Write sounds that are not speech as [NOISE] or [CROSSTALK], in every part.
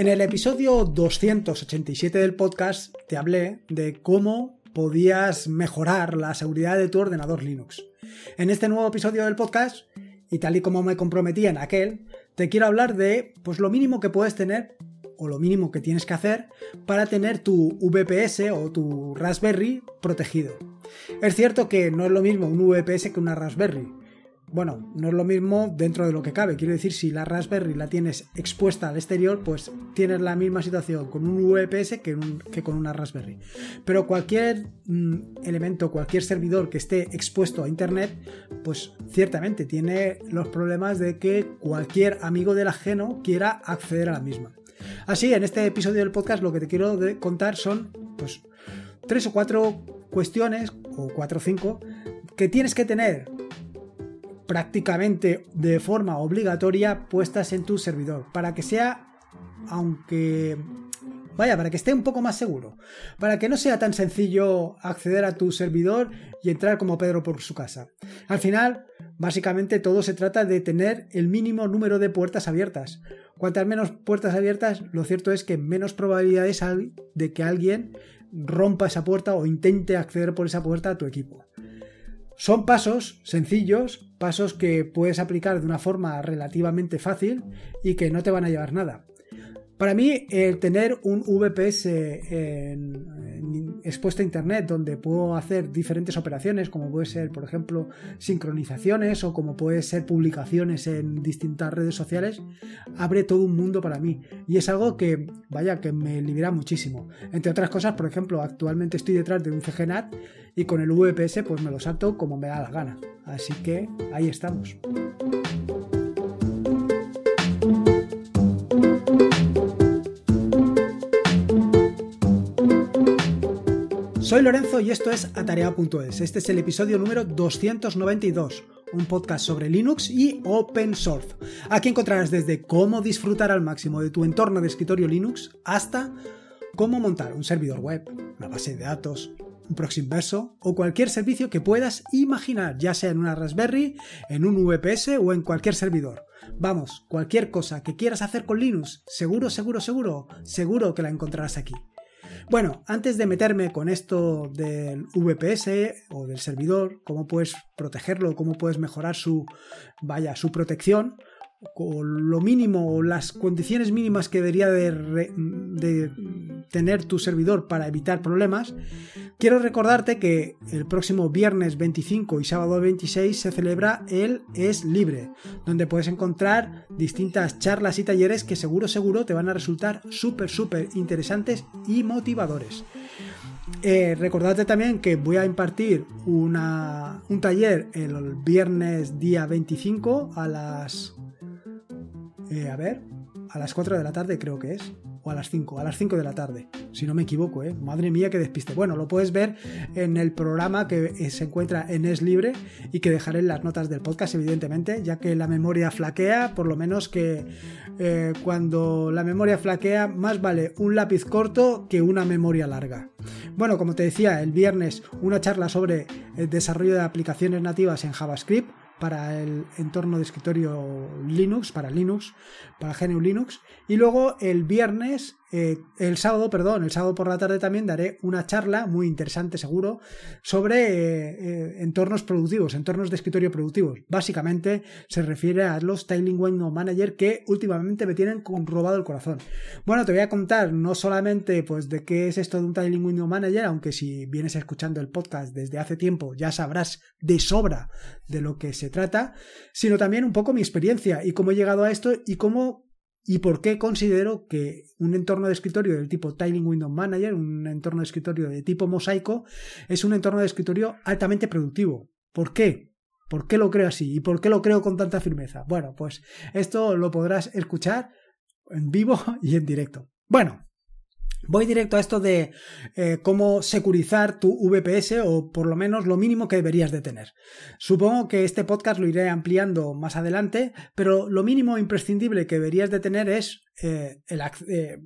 En el episodio 287 del podcast te hablé de cómo podías mejorar la seguridad de tu ordenador Linux. En este nuevo episodio del podcast, y tal y como me comprometí en aquel, te quiero hablar de pues lo mínimo que puedes tener o lo mínimo que tienes que hacer para tener tu VPS o tu Raspberry protegido. Es cierto que no es lo mismo un VPS que una Raspberry, bueno, no es lo mismo dentro de lo que cabe. Quiero decir, si la Raspberry la tienes expuesta al exterior, pues tienes la misma situación con un VPS que, con una Raspberry. Pero cualquier mm, elemento, cualquier servidor que esté expuesto a Internet, pues ciertamente tiene los problemas de que cualquier amigo del ajeno quiera acceder a la misma. Así, en este episodio del podcast lo que te quiero contar son, pues, tres o cuatro cuestiones, o cuatro o cinco, que tienes que tener prácticamente de forma obligatoria puestas en tu servidor para que sea, aunque vaya, para que esté un poco más seguro, para que no sea tan sencillo acceder a tu servidor y entrar como Pedro por su casa. Al final, básicamente todo se trata de tener el mínimo número de puertas abiertas. Cuantas menos puertas abiertas, lo cierto es que menos probabilidades hay de que alguien rompa esa puerta o intente acceder por esa puerta a tu equipo. Son pasos sencillos, pasos que puedes aplicar de una forma relativamente fácil y que no te van a llevar nada. Para mí, el tener un VPS expuesto a Internet donde puedo hacer diferentes operaciones, como puede ser, por ejemplo, sincronizaciones o como puede ser publicaciones en distintas redes sociales, abre todo un mundo para mí. Y es algo que, vaya, que me libera muchísimo. Entre otras cosas, por ejemplo, actualmente estoy detrás de un CGNAT y con el VPS pues me lo salto como me da la gana. Así que ahí estamos. Soy Lorenzo y esto es Atarea.es. Este es el episodio número 292, un podcast sobre Linux y Open Source. Aquí encontrarás desde cómo disfrutar al máximo de tu entorno de escritorio Linux hasta cómo montar un servidor web, una base de datos, un proxy inverso o cualquier servicio que puedas imaginar, ya sea en una Raspberry, en un VPS o en cualquier servidor. Vamos, cualquier cosa que quieras hacer con Linux, seguro, seguro, seguro, seguro que la encontrarás aquí. Bueno, antes de meterme con esto del VPS o del servidor, cómo puedes protegerlo, cómo puedes mejorar su, vaya, su protección, con lo mínimo o las condiciones mínimas que debería de, tener tu servidor para evitar problemas, quiero recordarte que el próximo viernes 25 y sábado 26 se celebra el Es Libre, donde puedes encontrar distintas charlas y talleres que seguro seguro te van a resultar súper súper interesantes y motivadores. Eh, recordarte también que voy a impartir una, un taller el viernes día 25 a las eh, a ver, a las 4 de la tarde creo que es. O a las 5, a las 5 de la tarde, si no me equivoco, ¿eh? Madre mía, que despiste. Bueno, lo puedes ver en el programa que eh, se encuentra en Es Libre y que dejaré en las notas del podcast, evidentemente, ya que la memoria flaquea, por lo menos que eh, cuando la memoria flaquea, más vale un lápiz corto que una memoria larga. Bueno, como te decía, el viernes una charla sobre el desarrollo de aplicaciones nativas en JavaScript para el entorno de escritorio Linux, para Linux, para GNU Linux. Y luego el viernes eh, el sábado, perdón, el sábado por la tarde también daré una charla muy interesante seguro sobre eh, eh, entornos productivos, entornos de escritorio productivos. Básicamente se refiere a los Tiling Window Manager que últimamente me tienen robado el corazón. Bueno, te voy a contar no solamente pues de qué es esto de un Tiling Window Manager, aunque si vienes escuchando el podcast desde hace tiempo ya sabrás de sobra de lo que se trata, sino también un poco mi experiencia y cómo he llegado a esto y cómo y por qué considero que un entorno de escritorio del tipo Tiling Window Manager, un entorno de escritorio de tipo mosaico, es un entorno de escritorio altamente productivo. ¿Por qué? ¿Por qué lo creo así? ¿Y por qué lo creo con tanta firmeza? Bueno, pues esto lo podrás escuchar en vivo [LAUGHS] y en directo. Bueno, Voy directo a esto de eh, cómo securizar tu VPS o por lo menos lo mínimo que deberías de tener. Supongo que este podcast lo iré ampliando más adelante, pero lo mínimo imprescindible que deberías de tener es eh, el, eh,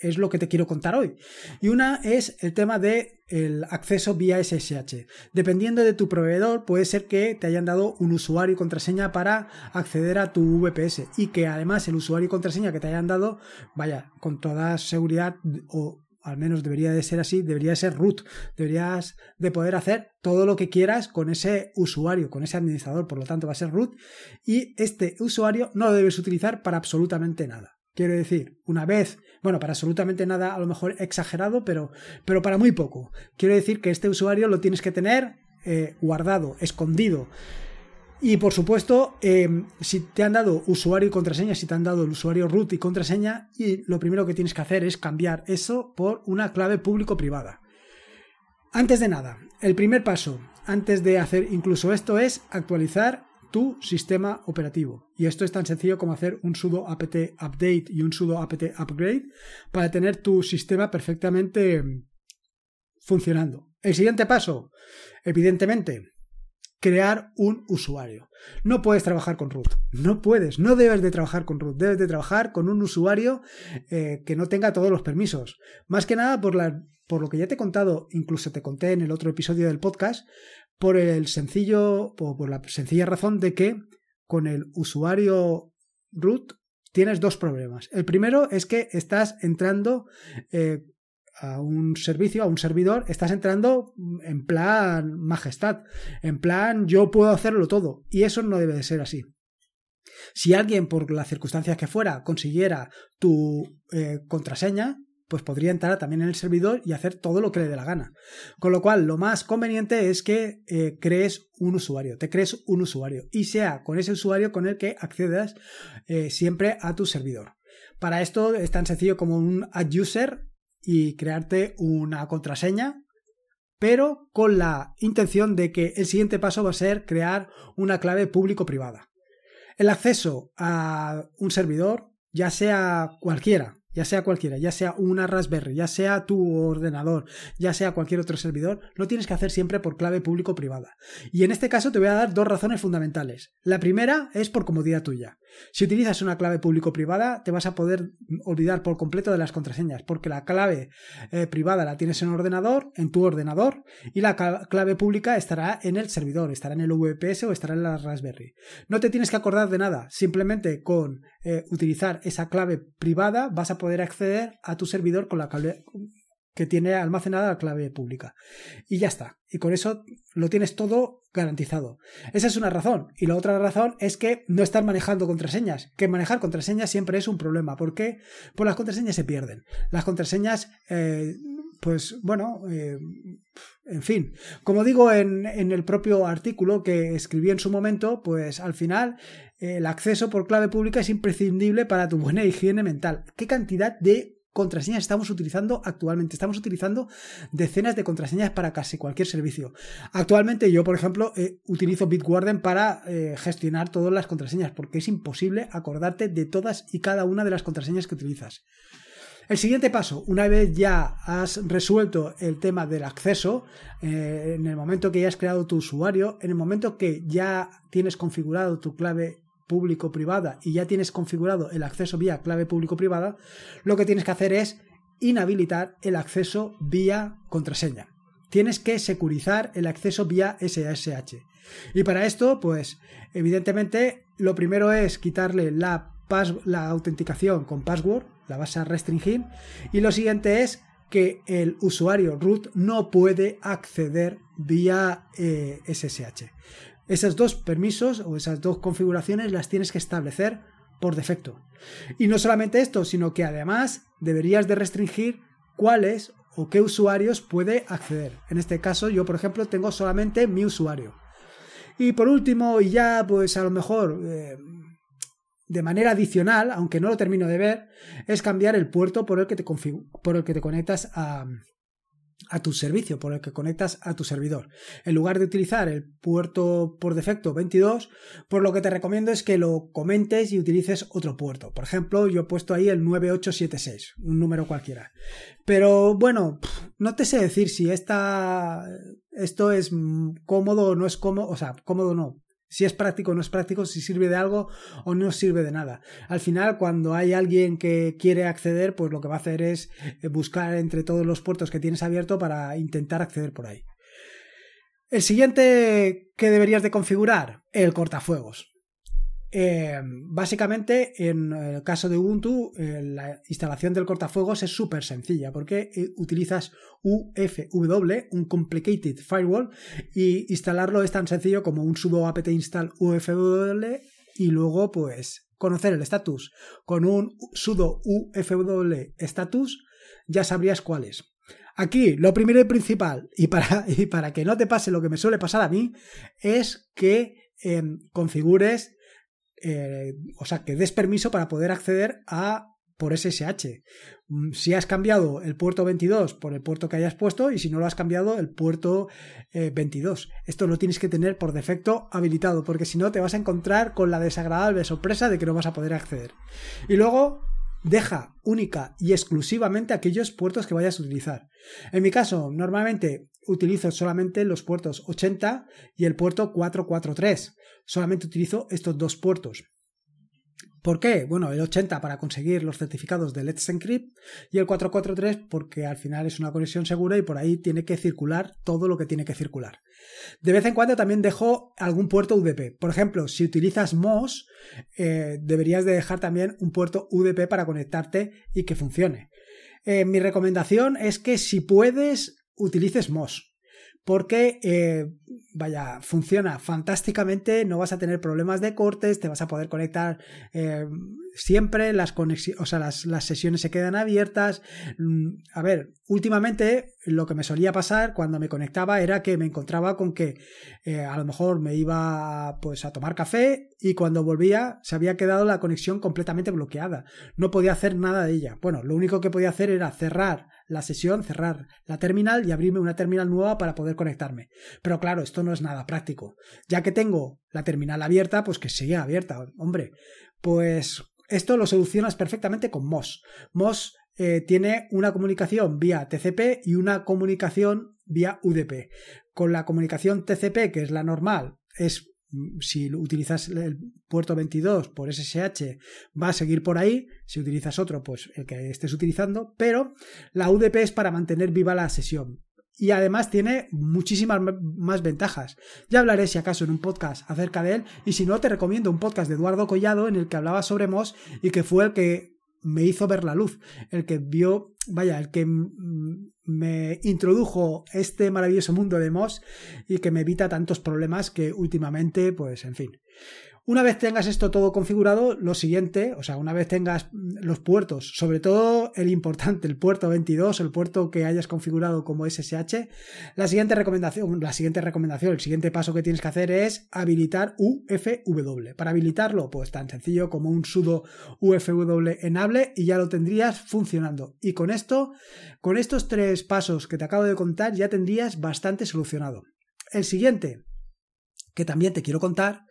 es lo que te quiero contar hoy. Y una es el tema de el acceso vía SSH. Dependiendo de tu proveedor, puede ser que te hayan dado un usuario y contraseña para acceder a tu VPS y que además el usuario y contraseña que te hayan dado, vaya, con toda seguridad o al menos debería de ser así, debería de ser root, deberías de poder hacer todo lo que quieras con ese usuario, con ese administrador, por lo tanto va a ser root y este usuario no lo debes utilizar para absolutamente nada. Quiero decir, una vez, bueno, para absolutamente nada, a lo mejor exagerado, pero, pero para muy poco. Quiero decir que este usuario lo tienes que tener eh, guardado, escondido. Y por supuesto, em, si te han dado usuario y contraseña, si te han dado el usuario root y contraseña, y lo primero que tienes que hacer es cambiar eso por una clave público-privada. Antes de nada, el primer paso, antes de hacer incluso esto, es actualizar tu sistema operativo. Y esto es tan sencillo como hacer un sudo apt update y un sudo apt upgrade para tener tu sistema perfectamente funcionando. El siguiente paso, evidentemente, crear un usuario. No puedes trabajar con root, no puedes, no debes de trabajar con root, debes de trabajar con un usuario eh, que no tenga todos los permisos. Más que nada por, la, por lo que ya te he contado, incluso te conté en el otro episodio del podcast, por el sencillo, por, la sencilla razón de que con el usuario root tienes dos problemas. El primero es que estás entrando eh, a un servicio, a un servidor, estás entrando en plan majestad, en plan yo puedo hacerlo todo. Y eso no debe de ser así. Si alguien, por las circunstancias que fuera, consiguiera tu eh, contraseña, pues podría entrar también en el servidor y hacer todo lo que le dé la gana. Con lo cual, lo más conveniente es que eh, crees un usuario, te crees un usuario y sea con ese usuario con el que accedas eh, siempre a tu servidor. Para esto es tan sencillo como un add user y crearte una contraseña, pero con la intención de que el siguiente paso va a ser crear una clave público-privada. El acceso a un servidor, ya sea cualquiera, ya sea cualquiera, ya sea una Raspberry, ya sea tu ordenador, ya sea cualquier otro servidor, lo tienes que hacer siempre por clave público-privada. Y en este caso te voy a dar dos razones fundamentales. La primera es por comodidad tuya. Si utilizas una clave público-privada, te vas a poder olvidar por completo de las contraseñas, porque la clave eh, privada la tienes en ordenador, en tu ordenador, y la clave pública estará en el servidor, estará en el VPS o estará en la Raspberry. No te tienes que acordar de nada, simplemente con eh, utilizar esa clave privada vas a poder acceder a tu servidor con la clave que tiene almacenada la clave pública. Y ya está. Y con eso lo tienes todo garantizado. Esa es una razón. Y la otra razón es que no estás manejando contraseñas. Que manejar contraseñas siempre es un problema. ¿Por qué? Pues las contraseñas se pierden. Las contraseñas, eh, pues bueno, eh, en fin. Como digo en, en, el propio artículo que escribí en su momento, pues al final el acceso por clave pública es imprescindible para tu buena higiene mental. ¿Qué cantidad de contraseñas estamos utilizando actualmente. Estamos utilizando decenas de contraseñas para casi cualquier servicio. Actualmente yo, por ejemplo, eh, utilizo Bitwarden para eh, gestionar todas las contraseñas porque es imposible acordarte de todas y cada una de las contraseñas que utilizas. El siguiente paso, una vez ya has resuelto el tema del acceso, eh, en el momento que ya has creado tu usuario, en el momento que ya tienes configurado tu clave público-privada y ya tienes configurado el acceso vía clave público-privada, lo que tienes que hacer es inhabilitar el acceso vía contraseña. Tienes que securizar el acceso vía SSH. Y para esto, pues, evidentemente, lo primero es quitarle la, la autenticación con password, la vas a restringir, y lo siguiente es que el usuario root no puede acceder vía SSH. Esas dos permisos o esas dos configuraciones las tienes que establecer por defecto. Y no solamente esto, sino que además deberías de restringir cuáles o qué usuarios puede acceder. En este caso yo, por ejemplo, tengo solamente mi usuario. Y por último, y ya pues a lo mejor eh, de manera adicional, aunque no lo termino de ver, es cambiar el puerto por el que te, por el que te conectas a, a tu servicio, por el que conectas a tu servidor. En lugar de utilizar el puerto por defecto 22, por lo que te recomiendo es que lo comentes y utilices otro puerto. Por ejemplo, yo he puesto ahí el 9876, un número cualquiera. Pero bueno, no te sé decir si esta, esto es cómodo o no es cómodo, o sea, cómodo no. Si es práctico o no es práctico, si sirve de algo o no sirve de nada. Al final, cuando hay alguien que quiere acceder, pues lo que va a hacer es eh, buscar entre todos los puertos que tienes abierto para intentar acceder por ahí. El siguiente que deberías de configurar, el cortafuegos. Eh, básicamente, en el caso de Ubuntu, eh, la instalación del cortafuegos es súper sencilla porque eh, utilizas UFW, un Complicated Firewall, y instalarlo es tan sencillo como un sudo apt install UFW y luego, pues, conocer el status. Con un sudo UFW status ya sabrías cuál es. Aquí, lo primero y principal, y para, y para que no te pase lo que me suele pasar a mí, es que configures eh, o sea, que des permiso para poder acceder a por SSH. Mm, si has cambiado el puerto 22 por el puerto que hayas puesto y si no lo has cambiado el puerto 22. Eh, Esto lo tienes que tener por defecto habilitado porque si no te vas a encontrar con la desagradable sorpresa de que no vas a poder acceder. Y luego deja única y exclusivamente aquellos puertos que vayas a utilizar. En mi caso, normalmente utilizo solamente los puertos 80 y el puerto 443 solamente utilizo estos dos puertos. ¿Por qué? Bueno, el 80 para conseguir los certificados de Let's Encrypt y el 443 porque al final es una conexión segura y por ahí tiene que circular todo lo que tiene que circular. De vez en cuando también dejo algún puerto UDP. Por ejemplo, si utilizas MOS, eh, deberías de dejar también un puerto UDP para conectarte y que funcione. Eh, mi recomendación es que si puedes, utilices MOS porque, eh, vaya, funciona fantásticamente, no vas a tener problemas de cortes, te vas a poder conectar eh, siempre, las, o sea, las, sesiones se quedan abiertas. Mm, a ver, últimamente lo que me solía pasar cuando me conectaba era que me encontraba con que eh, a lo mejor me iba pues a tomar café y cuando volvía se había quedado la conexión completamente bloqueada. No podía hacer nada de ella. Bueno, lo único que podía hacer era cerrar la sesión, cerrar la terminal y abrirme una terminal nueva para poder conectarme. Pero claro, esto no es nada práctico. Ya que tengo la terminal abierta, pues que siga abierta. Hombre, pues esto lo solucionas perfectamente con MOS. MOS eh, tiene una comunicación vía TCP y una comunicación vía UDP. Con la comunicación TCP, que es la normal, es si utilizas el puerto 22 por SSH va a seguir por ahí, si utilizas otro pues el que estés utilizando, pero la UDP es para mantener viva la sesión y además tiene muchísimas más ventajas. Ya hablaré si acaso en un podcast acerca de él y si no te recomiendo un podcast de Eduardo Collado en el que hablaba sobre MOS y que fue el que me hizo ver la luz, el que vio, vaya, el que me introdujo este maravilloso mundo de MOS y que me evita tantos problemas que últimamente, pues, en fin. Una vez tengas esto todo configurado, lo siguiente, o sea, una vez tengas los puertos, sobre todo el importante, el puerto 22, el puerto que hayas configurado como SSH, la siguiente recomendación, la siguiente recomendación, el siguiente paso que tienes que hacer es habilitar UFW. Para habilitarlo, pues tan sencillo como un sudo UFW enable y ya lo tendrías funcionando. Y con esto, con estos tres pasos que te acabo de contar, ya tendrías bastante solucionado. El siguiente, que también te quiero contar,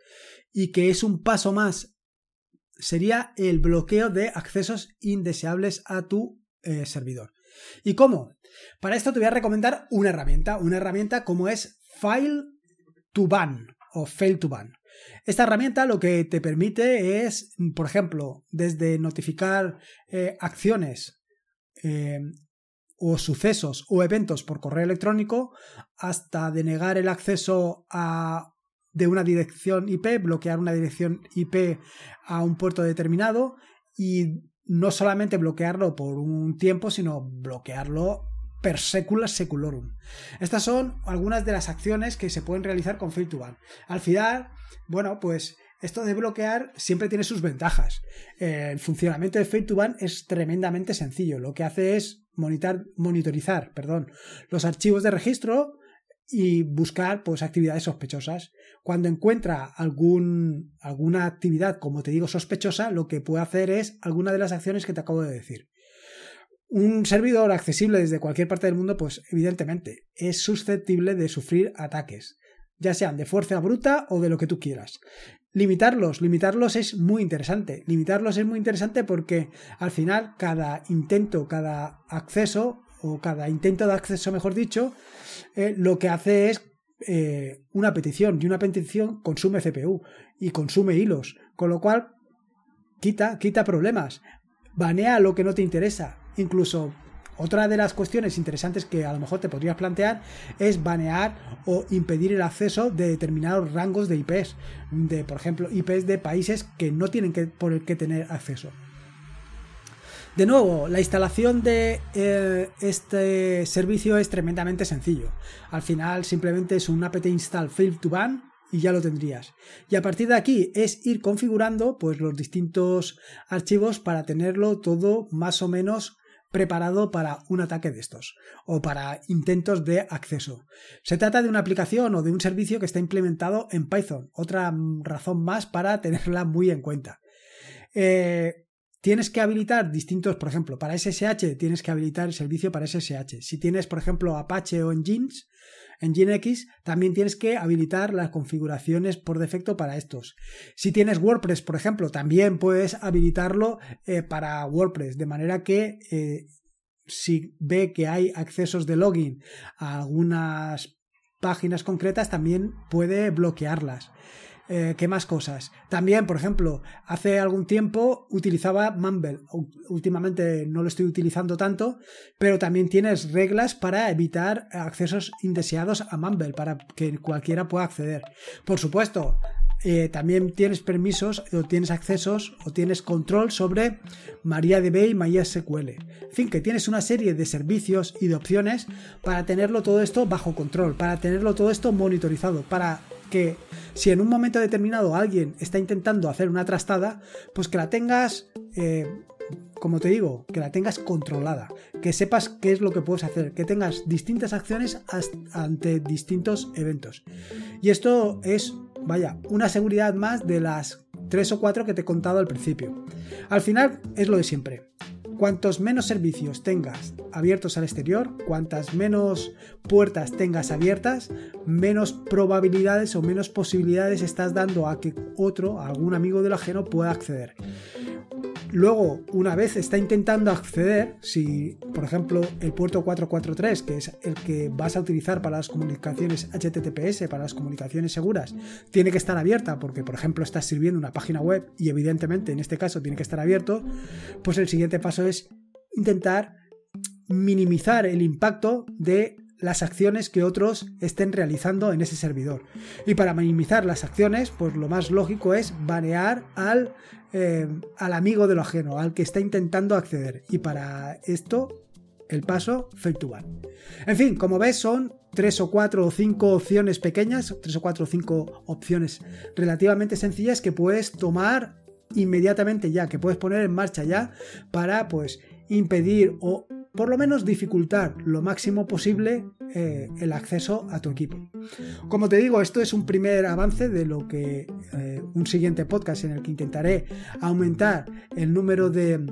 y que es un paso más, sería el bloqueo de accesos indeseables a tu eh, servidor. ¿Y cómo? Para esto te voy a recomendar una herramienta, una herramienta como es File to Ban o Fail to Ban. Esta herramienta lo que te permite es, por ejemplo, desde notificar eh, acciones eh, o sucesos o eventos por correo electrónico hasta denegar el acceso a de una dirección IP, bloquear una dirección IP a un puerto determinado y no solamente bloquearlo por un tiempo, sino bloquearlo per secula seculorum. Estas son algunas de las acciones que se pueden realizar con fail Al final, bueno, pues esto de bloquear siempre tiene sus ventajas. El funcionamiento de fail es tremendamente sencillo. Lo que hace es monitorizar perdón, los archivos de registro y buscar pues actividades sospechosas. Cuando encuentra algún, alguna actividad, como te digo, sospechosa, lo que puede hacer es alguna de las acciones que te acabo de decir. Un servidor accesible desde cualquier parte del mundo, pues evidentemente es susceptible de sufrir ataques, ya sean de fuerza bruta o de lo que tú quieras. Limitarlos, limitarlos es muy interesante. Limitarlos es muy interesante porque al final cada intento, cada acceso o cada intento de acceso, mejor dicho, eh, lo que hace es eh, una petición y una petición consume CPU y consume hilos, con lo cual quita, quita problemas, banea lo que no te interesa, incluso otra de las cuestiones interesantes que a lo mejor te podrías plantear es banear o impedir el acceso de determinados rangos de IPs, de por ejemplo IPs de países que no tienen que, por el que tener acceso. De nuevo, la instalación de eh, este servicio es tremendamente sencillo. Al final simplemente es un apt install fail to ban y ya lo tendrías. Y a partir de aquí es ir configurando pues los distintos archivos para tenerlo todo más o menos preparado para un ataque de estos o para intentos de acceso. Se trata de una aplicación o de un servicio que está implementado en Python, otra razón más para tenerla muy en cuenta. Eh, Tienes que habilitar distintos, por ejemplo, para SSH tienes que habilitar el servicio para SSH. Si tienes, por ejemplo, Apache o Nginx, Nginx, también tienes que habilitar las configuraciones por defecto para estos. Si tienes WordPress, por ejemplo, también puedes habilitarlo eh, para WordPress, de manera que eh, si ve que hay accesos de login a algunas páginas concretas, también puede bloquearlas. Eh, ¿Qué más cosas? También, por ejemplo, hace algún tiempo utilizaba Mumble. Últimamente no lo estoy utilizando tanto, pero también tienes reglas para evitar accesos indeseados a Mumble, para que cualquiera pueda acceder. Por supuesto, eh, también tienes permisos o tienes accesos o tienes control sobre MariaDB y MySQL. En fin, que tienes una serie de servicios y de opciones para tenerlo todo esto bajo control, para tenerlo todo esto monitorizado, para que si en un momento determinado alguien está intentando hacer una trastada, pues que la tengas, eh, como te digo, que la tengas controlada, que sepas qué es lo que puedes hacer, que tengas distintas acciones ante distintos eventos. Y esto es, vaya, una seguridad más de las tres o cuatro que te he contado al principio. Al final es lo de siempre. Cuantos menos servicios tengas abiertos al exterior, cuantas menos puertas tengas abiertas, menos probabilidades o menos posibilidades estás dando a que otro, algún amigo del ajeno, pueda acceder. Luego, una vez está intentando acceder, si por ejemplo el puerto 443, que es el que vas a utilizar para las comunicaciones HTTPS, para las comunicaciones seguras, tiene que estar abierta porque por ejemplo estás sirviendo una página web y evidentemente en este caso tiene que estar abierto, pues el siguiente paso es intentar minimizar el impacto de las acciones que otros estén realizando en ese servidor. Y para minimizar las acciones, pues lo más lógico es banear al, eh, al amigo de lo ajeno, al que está intentando acceder. Y para esto, el paso fail En fin, como ves, son tres o cuatro o cinco opciones pequeñas, tres o cuatro o cinco opciones relativamente sencillas que puedes tomar inmediatamente ya, que puedes poner en marcha ya para pues impedir o por lo menos dificultar lo máximo posible eh, el acceso a tu equipo. Como te digo, esto es un primer avance de lo que eh, un siguiente podcast en el que intentaré aumentar el número de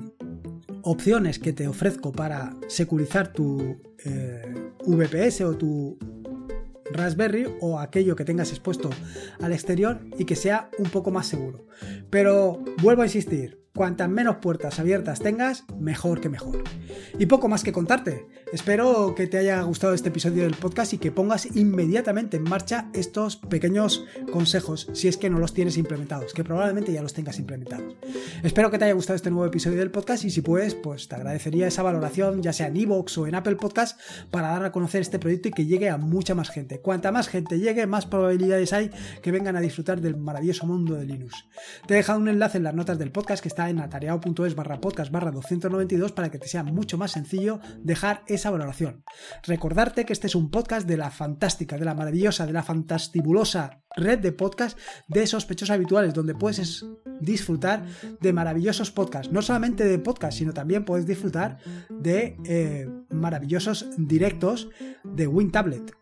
opciones que te ofrezco para securizar tu eh, VPS o tu Raspberry o aquello que tengas expuesto al exterior y que sea un poco más seguro. Pero vuelvo a insistir, Cuantas menos puertas abiertas tengas, mejor que mejor. Y poco más que contarte. Espero que te haya gustado este episodio del podcast y que pongas inmediatamente en marcha estos pequeños consejos si es que no los tienes implementados, que probablemente ya los tengas implementados. Espero que te haya gustado este nuevo episodio del podcast y si puedes, pues te agradecería esa valoración, ya sea en iVoox o en Apple Podcast, para dar a conocer este proyecto y que llegue a mucha más gente. Cuanta más gente llegue, más probabilidades hay que vengan a disfrutar del maravilloso mundo de Linux. Te he dejado un enlace en las notas del podcast que está en atareado.es barra podcast barra 292 para que te sea mucho más sencillo dejar esa valoración. Recordarte que este es un podcast de la fantástica, de la maravillosa, de la fantastibulosa red de podcast de sospechosos habituales, donde puedes disfrutar de maravillosos podcasts. No solamente de podcast, sino también puedes disfrutar de eh, maravillosos directos de WinTablet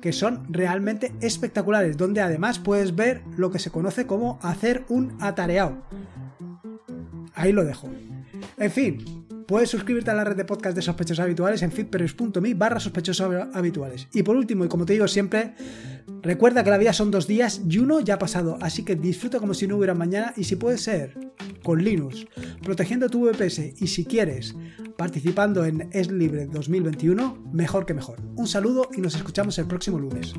que son realmente espectaculares, donde además puedes ver lo que se conoce como hacer un atareado. Ahí lo dejo. En fin, puedes suscribirte a la red de podcast de sospechosos habituales en fitpress.me barra sospechosos habituales. Y por último, y como te digo siempre, recuerda que la vida son dos días y uno ya ha pasado, así que disfruta como si no hubiera mañana y si puede ser con Linux, protegiendo tu VPS y si quieres, participando en Es Libre 2021, mejor que mejor. Un saludo y nos escuchamos el próximo lunes.